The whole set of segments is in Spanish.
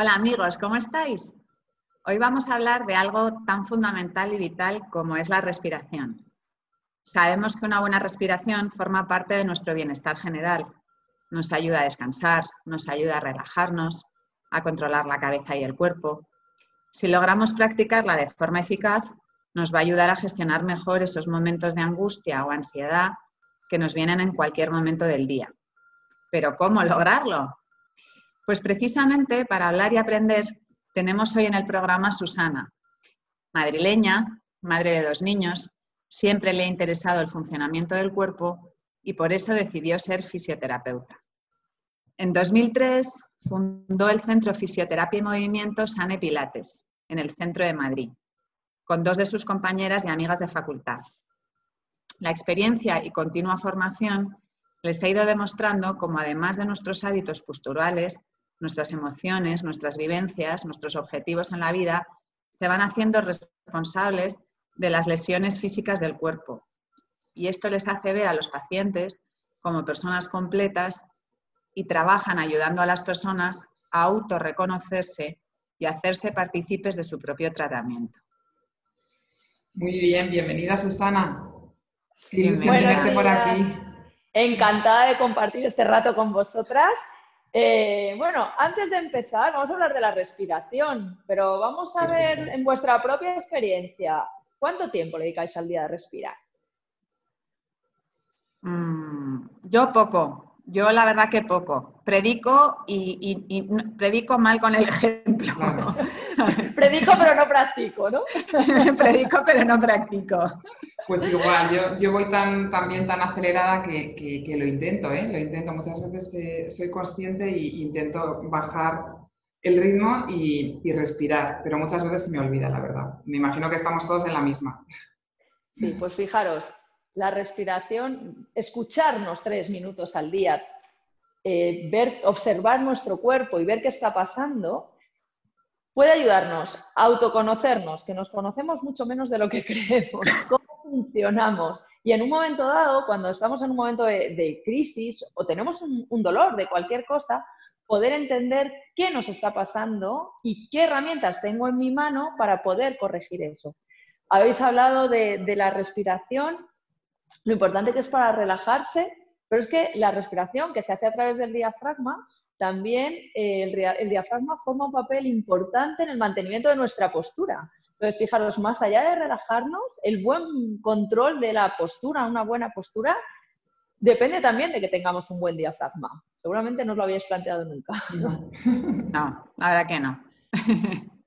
Hola amigos, ¿cómo estáis? Hoy vamos a hablar de algo tan fundamental y vital como es la respiración. Sabemos que una buena respiración forma parte de nuestro bienestar general. Nos ayuda a descansar, nos ayuda a relajarnos, a controlar la cabeza y el cuerpo. Si logramos practicarla de forma eficaz, nos va a ayudar a gestionar mejor esos momentos de angustia o ansiedad que nos vienen en cualquier momento del día. Pero ¿cómo lograrlo? Pues precisamente para hablar y aprender tenemos hoy en el programa Susana, madrileña, madre de dos niños, siempre le ha interesado el funcionamiento del cuerpo y por eso decidió ser fisioterapeuta. En 2003 fundó el Centro Fisioterapia y Movimiento Sane Pilates en el centro de Madrid, con dos de sus compañeras y amigas de facultad. La experiencia y continua formación les ha ido demostrando cómo además de nuestros hábitos posturales, nuestras emociones, nuestras vivencias, nuestros objetivos en la vida, se van haciendo responsables de las lesiones físicas del cuerpo. Y esto les hace ver a los pacientes como personas completas y trabajan ayudando a las personas a autorreconocerse y hacerse partícipes de su propio tratamiento. Muy bien, bienvenida Susana. Qué por aquí. Encantada de compartir este rato con vosotras eh, bueno, antes de empezar, vamos a hablar de la respiración, pero vamos a ver en vuestra propia experiencia, ¿cuánto tiempo le dedicáis al día de respirar? Mm, yo poco, yo la verdad que poco. Predico y, predico mal con el ejemplo. predico pero no practico, ¿no? predico pero no practico. Pues igual, yo, voy tan, también tan acelerada que, lo intento, ¿eh? Lo intento. Muchas veces eh, soy consciente e intento bajar el ritmo y, y, respirar, pero muchas veces se me olvida, la verdad. Me imagino que estamos todos en la misma. Sí, pues fijaros, la respiración, escucharnos tres minutos al día, eh, ver, observar nuestro cuerpo y ver qué está pasando, puede ayudarnos a autoconocernos, que nos conocemos mucho menos de lo que creemos, cómo funcionamos. Y en un momento dado, cuando estamos en un momento de, crisis o tenemos un, dolor de cualquier cosa, poder entender qué nos está pasando y qué herramientas tengo en mi mano para poder corregir eso. Habéis hablado de la respiración lo importante que es para relajarse, pero es que la respiración que se hace a través del diafragma, también eh, el, diafragma forma un papel importante en el mantenimiento de nuestra postura. Entonces, fijaros, más allá de relajarnos, el buen control de la postura, una buena postura, depende también de que tengamos un buen diafragma. Seguramente no os lo habéis planteado nunca. No, la verdad que no.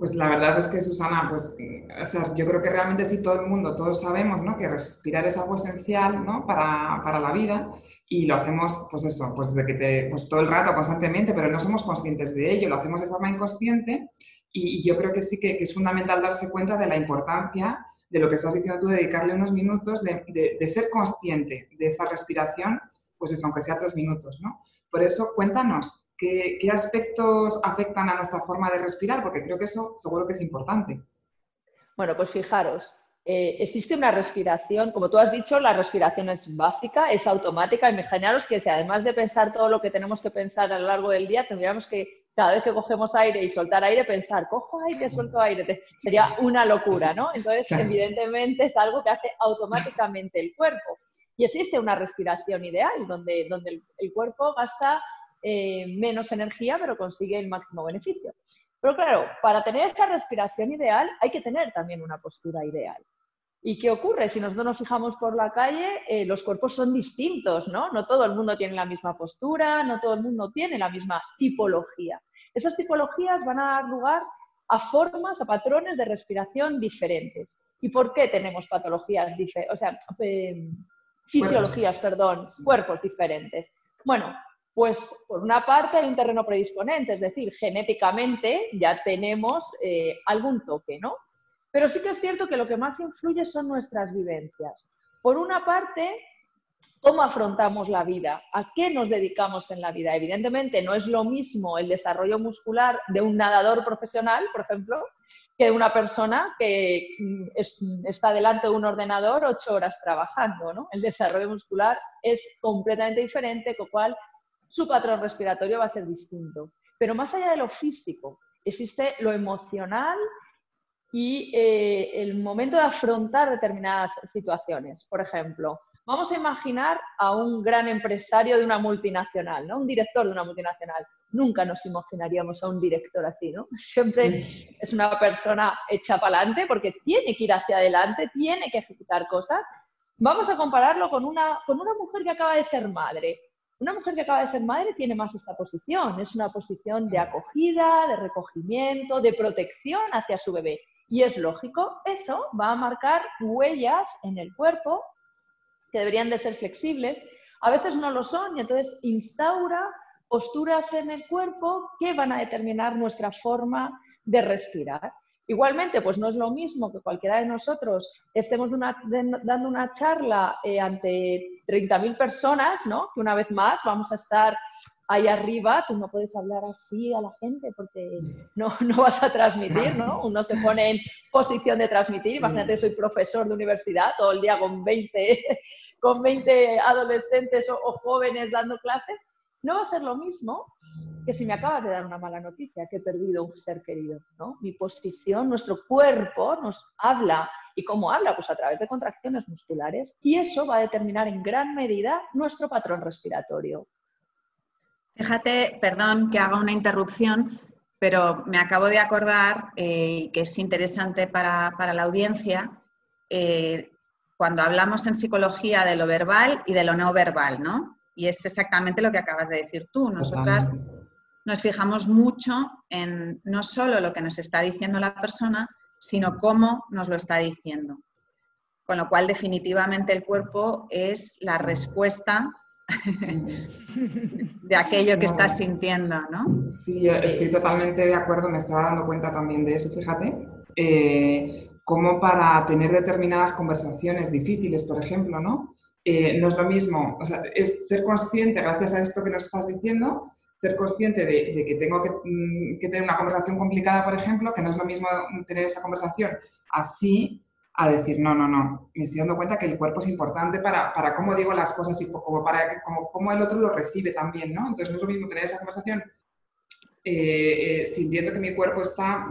Pues la verdad es que, Susana, pues, o sea, yo creo que realmente sí todo el mundo, todos sabemos ¿no? que respirar es algo esencial ¿no? para, para, la vida y lo hacemos, pues eso, pues, de que te, pues todo el rato, constantemente, pero no somos conscientes de ello, lo hacemos de forma inconsciente y, yo creo que sí que, que, es fundamental darse cuenta de la importancia de lo que estás diciendo tú, dedicarle unos minutos, de, de, de ser consciente de esa respiración, pues eso, aunque sea tres minutos, ¿no? Por eso, cuéntanos, ¿Qué, aspectos afectan a nuestra forma de respirar? Porque creo que eso seguro que es importante. Bueno, pues fijaros, eh, existe una respiración, como tú has dicho, la respiración es básica, es automática. Imaginaros que si además de pensar todo lo que tenemos que pensar a lo largo del día, tendríamos que, cada vez que cogemos aire y soltar aire, pensar, cojo aire, suelto aire. Sería una locura, ¿no? Entonces, evidentemente, es algo que hace automáticamente el cuerpo. Y existe una respiración ideal, donde, donde el cuerpo gasta eh, menos energía, pero consigue el máximo beneficio. Pero claro, para tener esta respiración ideal hay que tener también una postura ideal. ¿Y qué ocurre? Si nosotros nos fijamos por la calle, eh, los cuerpos son distintos, ¿no? No todo el mundo tiene la misma postura, no todo el mundo tiene la misma tipología. Esas tipologías van a dar lugar a formas, a patrones de respiración diferentes. ¿Y por qué tenemos patologías diferentes? O sea, eh, fisiologías, perdón, cuerpos diferentes. Bueno, Pues por una parte hay un terreno predisponente, es decir, genéticamente ya tenemos eh, algún toque, ¿no? Pero sí que es cierto que lo que más influye son nuestras vivencias. Por una parte, cómo afrontamos la vida, a qué nos dedicamos en la vida. Evidentemente, no es lo mismo el desarrollo muscular de un nadador profesional, por ejemplo, que de una persona que mm, está delante de un ordenador ocho horas trabajando. ¿no? El desarrollo muscular es completamente diferente, con cual su patrón respiratorio va a ser distinto. Pero más allá de lo físico, existe lo emocional y eh, el momento de afrontar determinadas situaciones. Por ejemplo, vamos a imaginar a un gran empresario de una multinacional, ¿no? un director de una multinacional. Nunca nos imaginaríamos a un director así, ¿no? Siempre es una persona hecha para adelante porque tiene que ir hacia adelante, tiene que ejecutar cosas. Vamos a compararlo con una, con una mujer que acaba de ser madre. Una mujer que acaba de ser madre tiene más esta posición, es una posición de acogida, de recogimiento, de protección hacia su bebé. Y es lógico, eso va a marcar huellas en el cuerpo que deberían de ser flexibles. A veces no lo son y entonces instaura posturas en el cuerpo que van a determinar nuestra forma de respirar. Igualmente, pues no es lo mismo que cualquiera de nosotros estemos dando una charla eh, ante 30.000 personas, ¿no? que una vez más vamos a estar ahí arriba, tú no puedes hablar así a la gente porque no, no vas a transmitir, ¿no? Uno se pone en posición de transmitir. Imagínate, soy profesor de universidad todo el día con 20, con 20 adolescentes o, jóvenes dando clases. No va a ser lo mismo que si me acabas de dar una mala noticia, que he perdido un ser querido, ¿no? Mi posición, nuestro cuerpo nos habla. ¿Y cómo habla? Pues a través de contracciones musculares. Y eso va a determinar en gran medida nuestro patrón respiratorio. Fíjate, perdón que haga una interrupción, pero me acabo de acordar eh, que es interesante para, la audiencia eh, cuando hablamos en psicología de lo verbal y de lo no verbal, ¿no? Y es exactamente lo que acabas de decir tú. Nosotras nos fijamos mucho en no solo lo que nos está diciendo la persona, sino cómo nos lo está diciendo. Con lo cual, definitivamente el cuerpo es la respuesta de aquello que estás sintiendo, ¿no? Sí, estoy totalmente de acuerdo, me estaba dando cuenta también de eso, fíjate. Eh, como para tener determinadas conversaciones difíciles, por ejemplo, ¿no? Eh, no es lo mismo, o sea, es ser consciente, gracias a esto que nos estás diciendo, ser consciente de, que tengo mm, que, tener una conversación complicada, por ejemplo, que no es lo mismo tener esa conversación así a decir, no, no, no, me estoy dando cuenta que el cuerpo es importante para, para cómo digo las cosas y como para como, cómo el otro lo recibe también, ¿no? Entonces no es lo mismo tener esa conversación eh, eh, sintiendo que mi cuerpo está,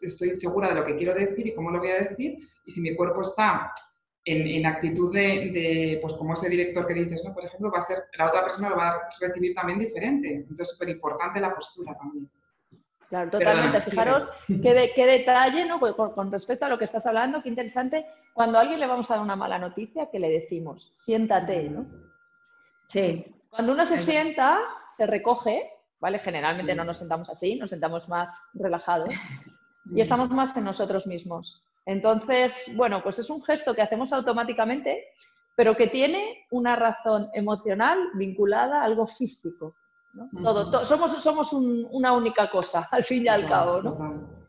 estoy segura de lo que quiero decir y cómo lo voy a decir, y si mi cuerpo está en, en actitud de, de, pues como ese director que dices, ¿no? Por ejemplo, va a ser, la otra persona lo va a recibir también diferente. Entonces es súper importante la postura también. Claro, totalmente. Fijaros qué, qué, detalle, ¿no? Con, respecto a lo que estás hablando, qué interesante. Cuando a alguien le vamos a dar una mala noticia, ¿qué le decimos? Siéntate, ¿no? Sí. Cuando uno se sienta, se recoge, ¿vale? Generalmente no nos sentamos así, nos sentamos más relajados y estamos más en nosotros mismos. Entonces, bueno, pues es un gesto que hacemos automáticamente, pero que tiene una razón emocional vinculada a algo físico somos somos una única cosa, al fin y al cabo. ¿no?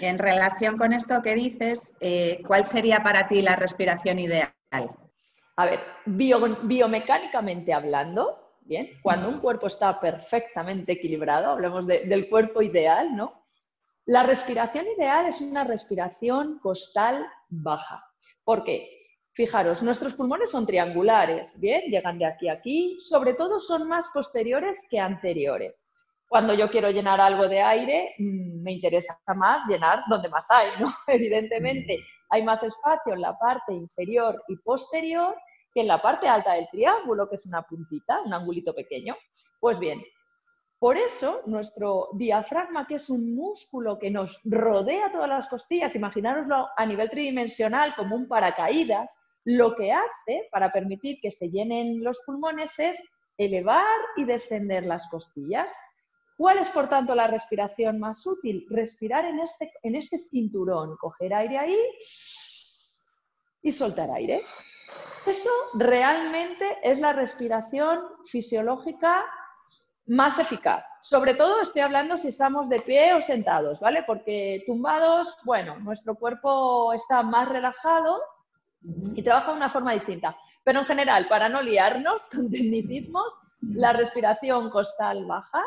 En relación con esto que dices, eh, ¿cuál sería para ti la respiración ideal? A ver, biomecánicamente hablando, bien, cuando un cuerpo está perfectamente equilibrado, hablemos del cuerpo ideal, ¿no? La respiración ideal es una respiración costal baja. ¿Por qué? Fijaros, nuestros pulmones son triangulares, ¿bien? Llegan de aquí a aquí, sobre todo son más posteriores que anteriores. Cuando yo quiero llenar algo de aire, mm, me interesa más llenar donde más hay, ¿no? Evidentemente, hay más espacio en la parte inferior y posterior que en la parte alta del triángulo, que es una puntita, un angulito pequeño. Pues bien, por eso nuestro diafragma, que es un músculo que nos rodea todas las costillas, imaginároslo a nivel tridimensional como un paracaídas, lo que hace para permitir que se llenen los pulmones es elevar y descender las costillas. ¿Cuál es, por tanto, la respiración más útil? Respirar en este, en este cinturón, coger aire ahí y soltar aire. Eso realmente es la respiración fisiológica más eficaz. Sobre todo estoy hablando si estamos de pie o sentados, ¿vale? Porque tumbados, bueno, nuestro cuerpo está más relajado y trabaja de una forma distinta. Pero en general, para no liarnos con tecnicismos, la respiración costal baja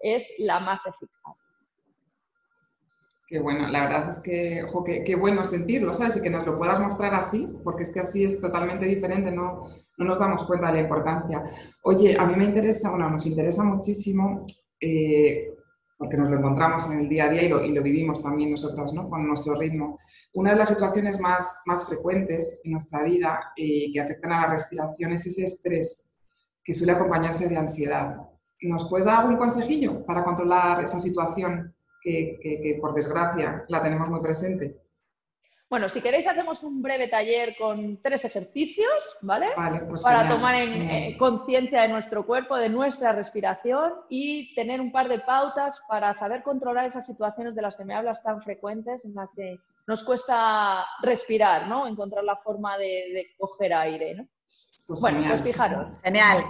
es la más eficaz. Qué bueno, la verdad es que, ojo, qué, bueno sentirlo, ¿sabes? Y que nos lo puedas mostrar así, porque es que así es totalmente diferente, no, no nos damos cuenta de la importancia. Oye, a mí me interesa, bueno, nos interesa muchísimo, eh, porque nos lo encontramos en el día a día y lo, y lo, vivimos también nosotras, ¿no? Con nuestro ritmo. Una de las situaciones más, más frecuentes en nuestra vida y que afectan a la respiración es ese estrés que suele acompañarse de ansiedad. ¿Nos puedes dar algún consejillo para controlar esa situación? Que, por desgracia la tenemos muy presente. Bueno, si queréis hacemos un breve taller con tres ejercicios, ¿vale? pues Para tomar en eh, conciencia de nuestro cuerpo, de nuestra respiración y tener un par de pautas para saber controlar esas situaciones de las que me hablas tan frecuentes, en las que nos cuesta respirar, ¿no? Encontrar la forma de, coger aire, ¿no? Pues bueno, pues fijaros. Genial.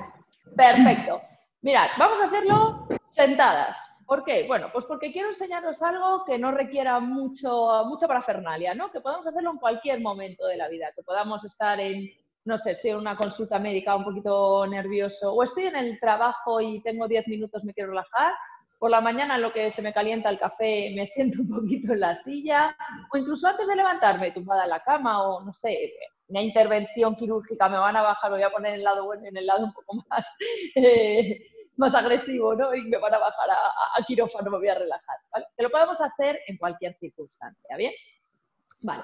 Perfecto. Mirad, vamos a hacerlo sentadas, ¿Por qué? Bueno, pues porque quiero enseñaros algo que no requiera mucho, mucha parafernalia, ¿no? Que podamos hacerlo en cualquier momento de la vida, que podamos estar en, no sé, estoy en una consulta médica un poquito nervioso, o estoy en el trabajo y tengo 10 minutos, me quiero relajar, por la mañana lo que se me calienta el café me siento un poquito en la silla, o incluso antes de levantarme tumbada en la cama, o no sé, una intervención quirúrgica, me van a bajar, lo voy a poner en el lado bueno, en el lado un poco más... Eh, más agresivo, ¿no? Y me van a bajar a, quirófano, me voy a relajar. Que lo podemos hacer en cualquier circunstancia, ¿bien? Vale.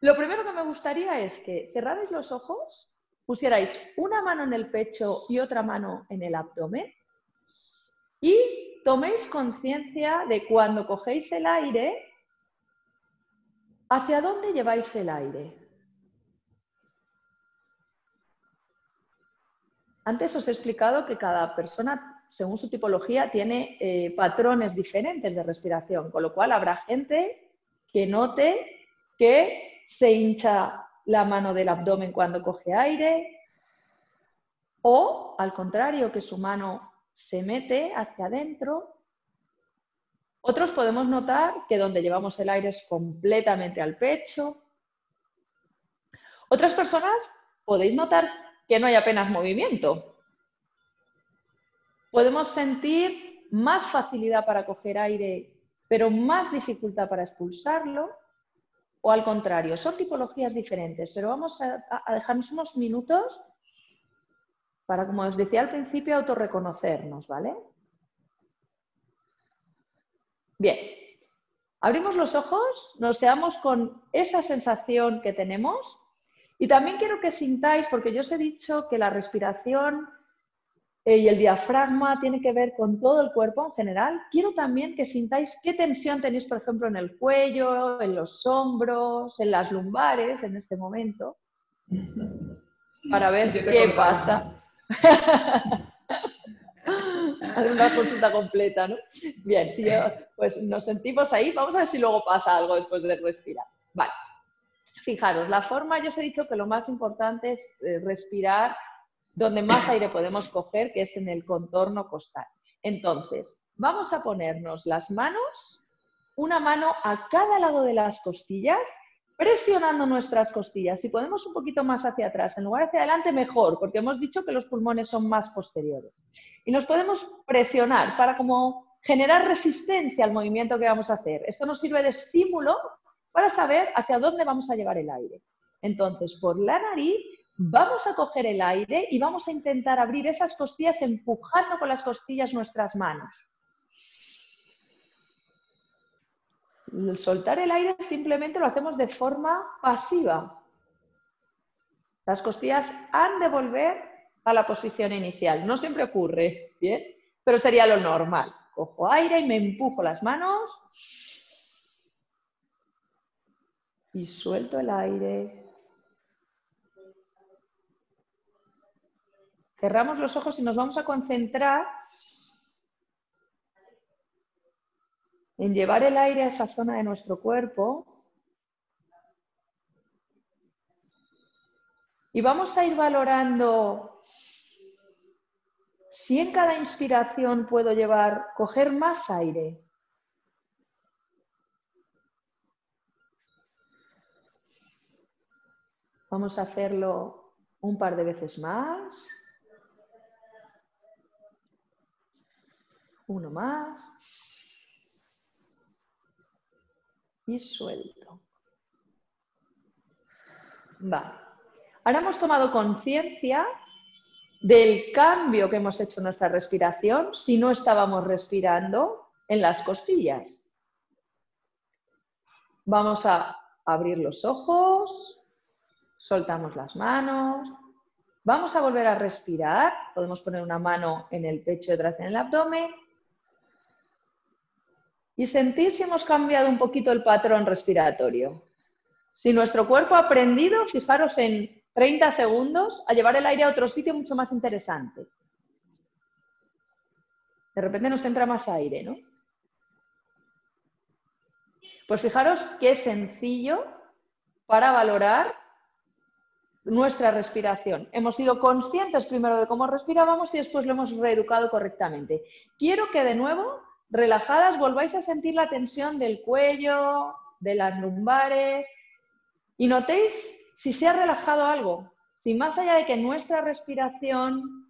Lo primero que me gustaría es que cerrarais los ojos, pusierais una mano en el pecho y otra mano en el abdomen y toméis conciencia de cuando cogéis el aire, hacia dónde lleváis el aire. Antes os he explicado que cada persona, según su tipología, tiene eh, patrones diferentes de respiración, con lo cual habrá gente que note que se hincha la mano del abdomen cuando coge aire o, al contrario, que su mano se mete hacia adentro. Otros podemos notar que donde llevamos el aire es completamente al pecho. Otras personas podéis notar que no hay apenas movimiento. Podemos sentir más facilidad para coger aire, pero más dificultad para expulsarlo, o al contrario, son tipologías diferentes, pero vamos a, dejarnos unos minutos para, como os decía al principio, autorreconocernos, ¿vale? Bien, abrimos los ojos, nos quedamos con esa sensación que tenemos y también quiero que sintáis, porque yo os he dicho que la respiración eh, y el diafragma tiene que ver con todo el cuerpo en general, quiero también que sintáis qué tensión tenéis, por ejemplo, en el cuello, en los hombros, en las lumbares en este momento, para ver qué pasa. Hacer una consulta completa, ¿no? Bien, si pues nos sentimos ahí, vamos a ver si luego pasa algo después de respirar. Vale. Fijaros, la forma, yo os he dicho que lo más importante es eh, respirar donde más aire podemos coger, que es en el contorno costal. Entonces, vamos a ponernos las manos, una mano a cada lado de las costillas, presionando nuestras costillas. Si podemos un poquito más hacia atrás, en lugar hacia adelante, mejor, porque hemos dicho que los pulmones son más posteriores. Y nos podemos presionar para como generar resistencia al movimiento que vamos a hacer. Esto nos sirve de estímulo para saber hacia dónde vamos a llevar el aire. Entonces, por la nariz vamos a coger el aire y vamos a intentar abrir esas costillas empujando con las costillas nuestras manos. Soltar el aire simplemente lo hacemos de forma pasiva. Las costillas han de volver a la posición inicial. No siempre ocurre, ¿bien? Pero sería lo normal. Cojo aire y me empujo las manos y suelto el aire. Cerramos los ojos y nos vamos a concentrar en llevar el aire a esa zona de nuestro cuerpo. Y vamos a ir valorando si en cada inspiración puedo llevar, coger más aire. Vamos a hacerlo un par de veces más. Uno más. Y suelto. Va. Ahora hemos tomado conciencia del cambio que hemos hecho en nuestra respiración si no estábamos respirando en las costillas. Vamos a abrir los ojos, soltamos las manos, vamos a volver a respirar, podemos poner una mano en el pecho y otra en el abdomen y sentir si hemos cambiado un poquito el patrón respiratorio. Si nuestro cuerpo ha aprendido, fijaros en 30 segundos a llevar el aire a otro sitio mucho más interesante. De repente nos entra más aire, ¿no? Pues fijaros qué sencillo para valorar nuestra respiración. Hemos sido conscientes primero de cómo respirábamos y después lo hemos reeducado correctamente. Quiero que de nuevo, relajadas, volváis a sentir la tensión del cuello, de las lumbares y notéis si se ha relajado algo, si más allá de que nuestra respiración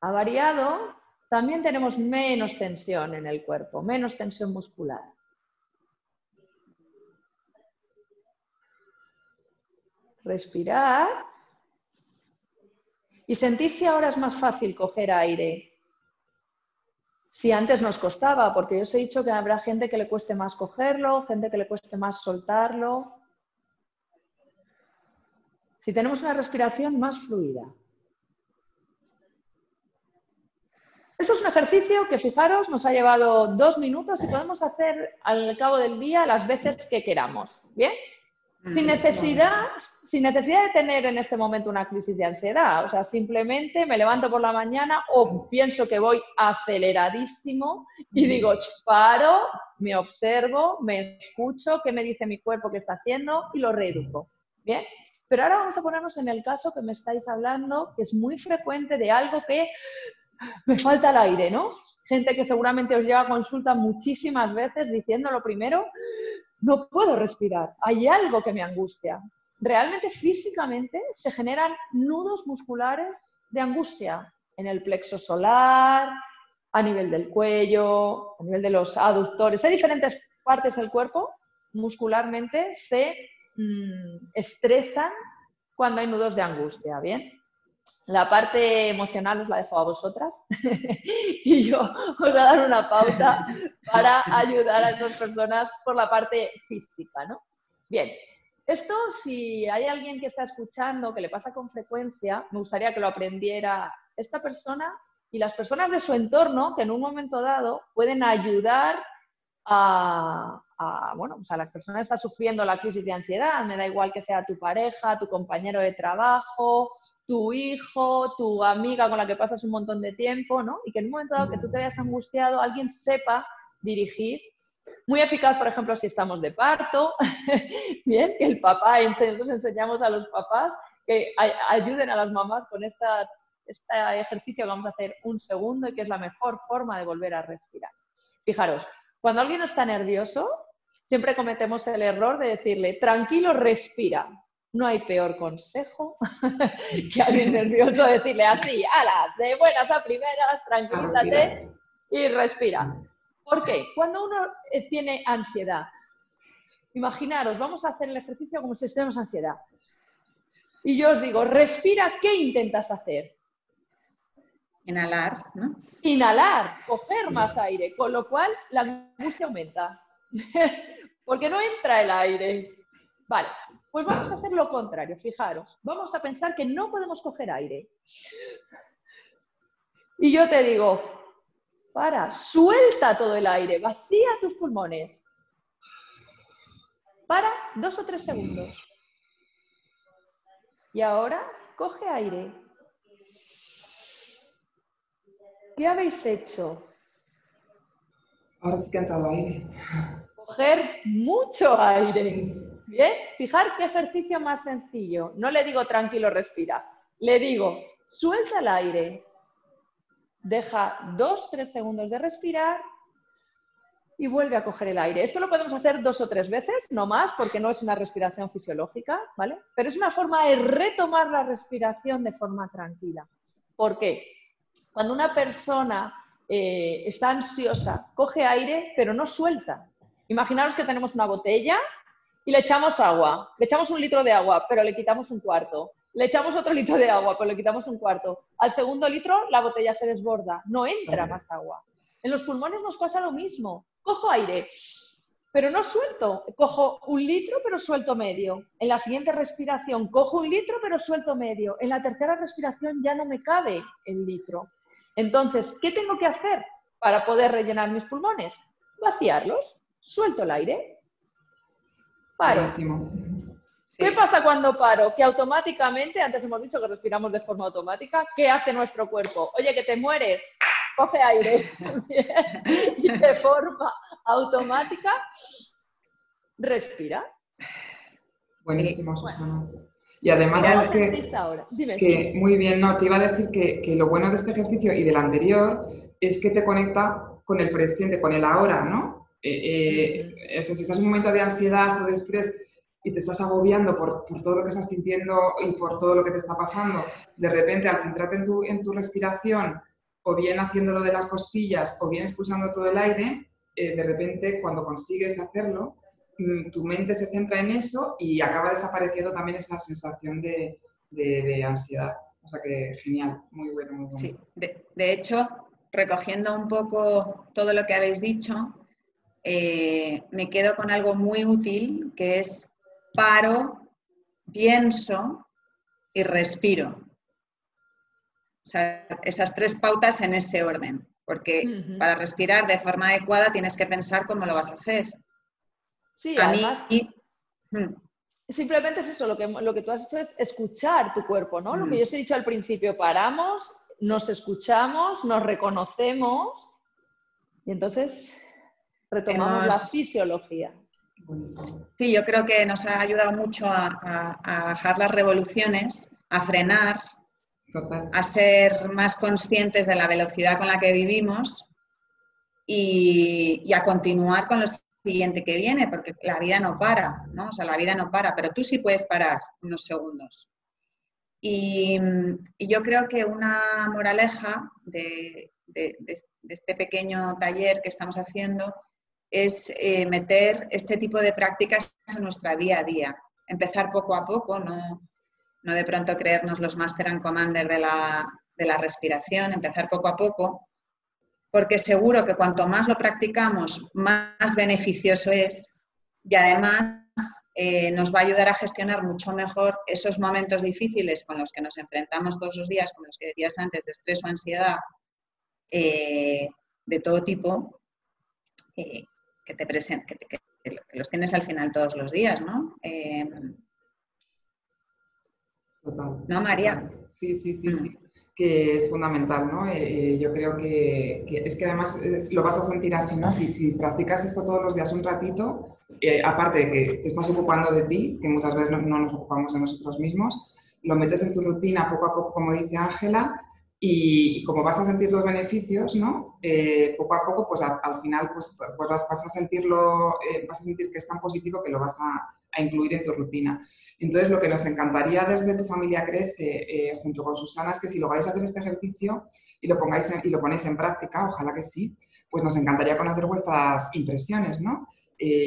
ha variado, también tenemos menos tensión en el cuerpo, menos tensión muscular. Respirar y sentir si ahora es más fácil coger aire. Si antes nos costaba, porque yo os he dicho que habrá gente que le cueste más cogerlo, gente que le cueste más soltarlo si tenemos una respiración más fluida. Eso es un ejercicio que, fijaros, nos ha llevado dos minutos y podemos hacer al cabo del día las veces que queramos. ¿Bien? Sin necesidad, sin necesidad de tener en este momento una crisis de ansiedad. O sea, simplemente me levanto por la mañana o pienso que voy aceleradísimo y digo, paro, me observo, me escucho, qué me dice mi cuerpo que está haciendo y lo reeduco. ¿Bien? Pero ahora vamos a ponernos en el caso que me estáis hablando, que es muy frecuente de algo que me falta el aire, ¿no? Gente que seguramente os lleva a consulta muchísimas veces diciendo primero, no puedo respirar, hay algo que me angustia. Realmente físicamente se generan nudos musculares de angustia en el plexo solar, a nivel del cuello, a nivel de los aductores. Hay diferentes partes del cuerpo muscularmente se Mm, estresan cuando hay nudos de angustia, ¿bien? La parte emocional os la dejo a vosotras y yo os voy a dar una pauta para ayudar a esas personas por la parte física, ¿no? Bien, esto si hay alguien que está escuchando que le pasa con frecuencia, me gustaría que lo aprendiera esta persona y las personas de su entorno que en un momento dado pueden ayudar a, bueno, pues a la persona que está sufriendo la crisis de ansiedad, me da igual que sea tu pareja, tu compañero de trabajo, tu hijo, tu amiga con la que pasas un montón de tiempo, ¿no? Y que en un momento dado que tú te hayas angustiado, alguien sepa dirigir. Muy eficaz, por ejemplo, si estamos de parto, bien, que el papá, nosotros enseñamos a los papás que ayuden a las mamás con esta, este ejercicio que vamos a hacer un segundo y que es la mejor forma de volver a respirar. Fijaros, cuando alguien está nervioso, siempre cometemos el error de decirle, tranquilo, respira. No hay peor consejo que alguien nervioso decirle así, ala, de buenas a primeras, tranquilízate y respira. ¿Por qué? Cuando uno eh, tiene ansiedad, imaginaros, vamos a hacer el ejercicio como si estuviéramos ansiedad. Y yo os digo, respira, ¿qué intentas hacer? Inhalar, ¿no? Inhalar, coger más aire, con lo cual la angustia aumenta. Porque no entra el aire. Vale, pues vamos a hacer lo contrario, fijaros. Vamos a pensar que no podemos coger aire. Y yo te digo, para, suelta todo el aire, vacía tus pulmones. Para dos o tres segundos. Y ahora coge aire. ¿Qué habéis hecho? Ahora sí que ha entrado aire. Coger mucho aire. Bien, fijar qué ejercicio más sencillo. No le digo tranquilo, respira. Le digo, suelta el aire. deja dos, tres segundos de respirar y vuelve a coger el aire. Esto lo podemos hacer dos o tres veces, no más, porque no es una respiración fisiológica, ¿vale? Pero es una forma de retomar la respiración de forma tranquila. ¿Por qué? Cuando una persona eh, está ansiosa, coge aire, pero no suelta. Imaginaros que tenemos una botella y le echamos agua, le echamos un litro de agua, pero le quitamos un cuarto. Le echamos otro litro de agua, pero le quitamos un cuarto. Al segundo litro la botella se desborda, no entra más agua. En los pulmones nos pasa lo mismo. Cojo aire, pero no suelto. Cojo un litro, pero suelto medio. En la siguiente respiración, cojo un litro, pero suelto medio. En la tercera respiración ya no me cabe el litro. Entonces, ¿qué tengo que hacer para poder rellenar mis pulmones? Vaciarlos. Suelto el aire. Paro. ¿Qué pasa cuando paro? Que automáticamente, antes hemos dicho que respiramos de forma automática, ¿qué hace nuestro cuerpo? Oye, que te mueres, coge aire y de forma automática respira. Buenísimo, Susana. Y además es que, que muy bien, no, te iba a decir que, que, lo bueno de este ejercicio y del anterior es que te conecta con el presente, con el ahora, ¿no? Eh, eh, si estás en un momento de ansiedad o de estrés y te estás agobiando por, por, todo lo que estás sintiendo y por todo lo que te está pasando, de repente al centrarte en tu, en tu respiración, o bien haciéndolo de las costillas, o bien expulsando todo el aire, eh, de repente cuando consigues hacerlo, mm, tu mente se centra en eso y acaba desapareciendo también esa sensación de, de, ansiedad. O sea que genial, muy bueno, muy bueno. Sí, de, de hecho, recogiendo un poco todo lo que habéis dicho, eh, me quedo con algo muy útil que es paro, pienso y respiro. O sea, esas tres pautas en ese orden, porque para respirar de forma adecuada tienes que pensar cómo lo vas a hacer. Sí, además, mm. Simplemente es eso, lo que, lo que tú has hecho es escuchar tu cuerpo, ¿no? Lo que mm. yo os he dicho al principio, paramos, nos escuchamos, nos reconocemos y entonces retomamos la fisiología. Sí, yo creo que nos ha ayudado mucho a, bajar las revoluciones, a frenar, a ser más conscientes de la velocidad con la que vivimos y, a continuar con lo siguiente que viene, porque la vida no para, ¿no? O sea, la vida no para, pero tú sí puedes parar unos segundos. Y, yo creo que una moraleja de, de este pequeño taller que estamos haciendo es eh, meter este tipo de prácticas en nuestra día a día. Empezar poco a poco, no, no de pronto creernos los Master and Commander de la, de la respiración, empezar poco a poco, porque seguro que cuanto más lo practicamos, más beneficioso es y además eh, nos va a ayudar a gestionar mucho mejor esos momentos difíciles con los que nos enfrentamos todos los días, como los que decías antes, de estrés o ansiedad eh, de todo tipo, que te presenten, que, los tienes al final todos los días, ¿no? Em, total. ¿No, María? Sí, sí, sí, sí. Mm. Que es fundamental, ¿no? Eh, eh, yo creo que, es que además lo vas a sentir así, ¿no? Si, si practicas esto todos los días un ratito, eh, aparte de que te estás ocupando de ti, que muchas veces no, no nos ocupamos de nosotros mismos, lo metes en tu rutina poco a poco, como dice Ángela, y, como vas a sentir los beneficios, ¿no? Eh, poco a poco, pues al final pues, pues vas, a sentirlo, eh, vas a sentir que es tan positivo que lo vas a, a, incluir en tu rutina. Entonces, lo que nos encantaría desde Tu Familia Crece, eh, junto con Susana, es que si lográis hacer este ejercicio y lo, pongáis y lo ponéis en práctica, ojalá que sí, pues nos encantaría conocer vuestras impresiones, ¿no?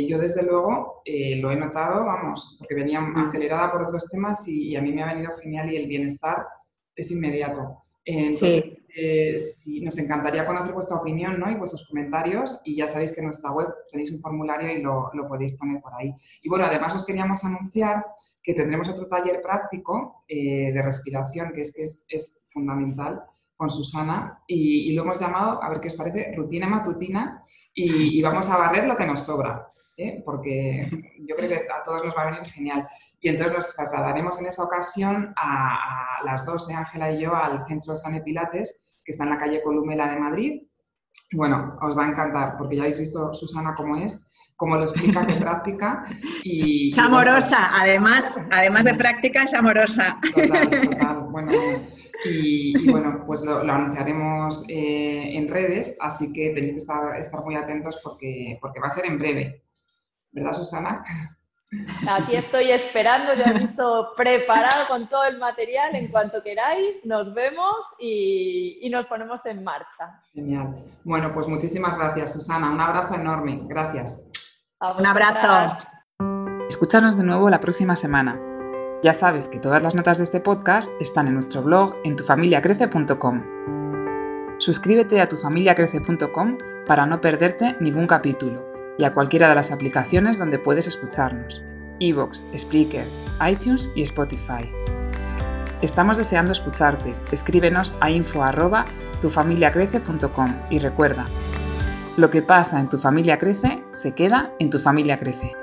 yo desde luego lo he notado, vamos, porque venía mm. acelerada por otros temas y, y a mí me ha venido genial y el bienestar es inmediato. Entonces, eh, sí. nos encantaría conocer vuestra opinión ¿no? y vuestros comentarios y ya sabéis que en nuestra web tenéis un formulario y lo, lo podéis poner por ahí. Y bueno, además os queríamos anunciar que tendremos otro taller práctico eh, de respiración que es es, es fundamental con Susana y, lo hemos llamado, a ver qué os parece, rutina matutina y vamos a barrer lo que nos sobra. ¿Eh? porque yo creo que a todos nos va a venir genial. Y entonces nos trasladaremos en esa ocasión a, las dos, ¿eh? Ángela y yo, al Centro Sane Pilates, que está en la calle Columela de Madrid. Bueno, os va a encantar, porque ya habéis visto Susana cómo es, cómo lo explica, qué práctica. Y, es amorosa, además, además de práctica, es amorosa. Total, total. bueno, y, bueno, pues lo, anunciaremos eh, en redes, así que tenéis que estar, estar muy atentos porque, porque va a ser en breve. ¿Verdad, Susana? Aquí estoy esperando, ya he visto preparado con todo el material. En cuanto queráis, nos vemos y, y, nos ponemos en marcha. Genial. Bueno, pues muchísimas gracias, Susana. Un abrazo enorme. Gracias. Un abrazo. Escúchanos de nuevo la próxima semana. Ya sabes que todas las notas de este podcast están en nuestro blog en tufamiliacrece.com. Suscríbete a tufamiliacrece.com para no perderte ningún capítulo y a cualquiera de las aplicaciones donde puedes escucharnos, Evox, Spreaker, iTunes y Spotify. Estamos deseando escucharte. Escríbenos a info@tufamiliacrece.com y recuerda, lo que pasa en tu familia crece, se queda en tu familia crece.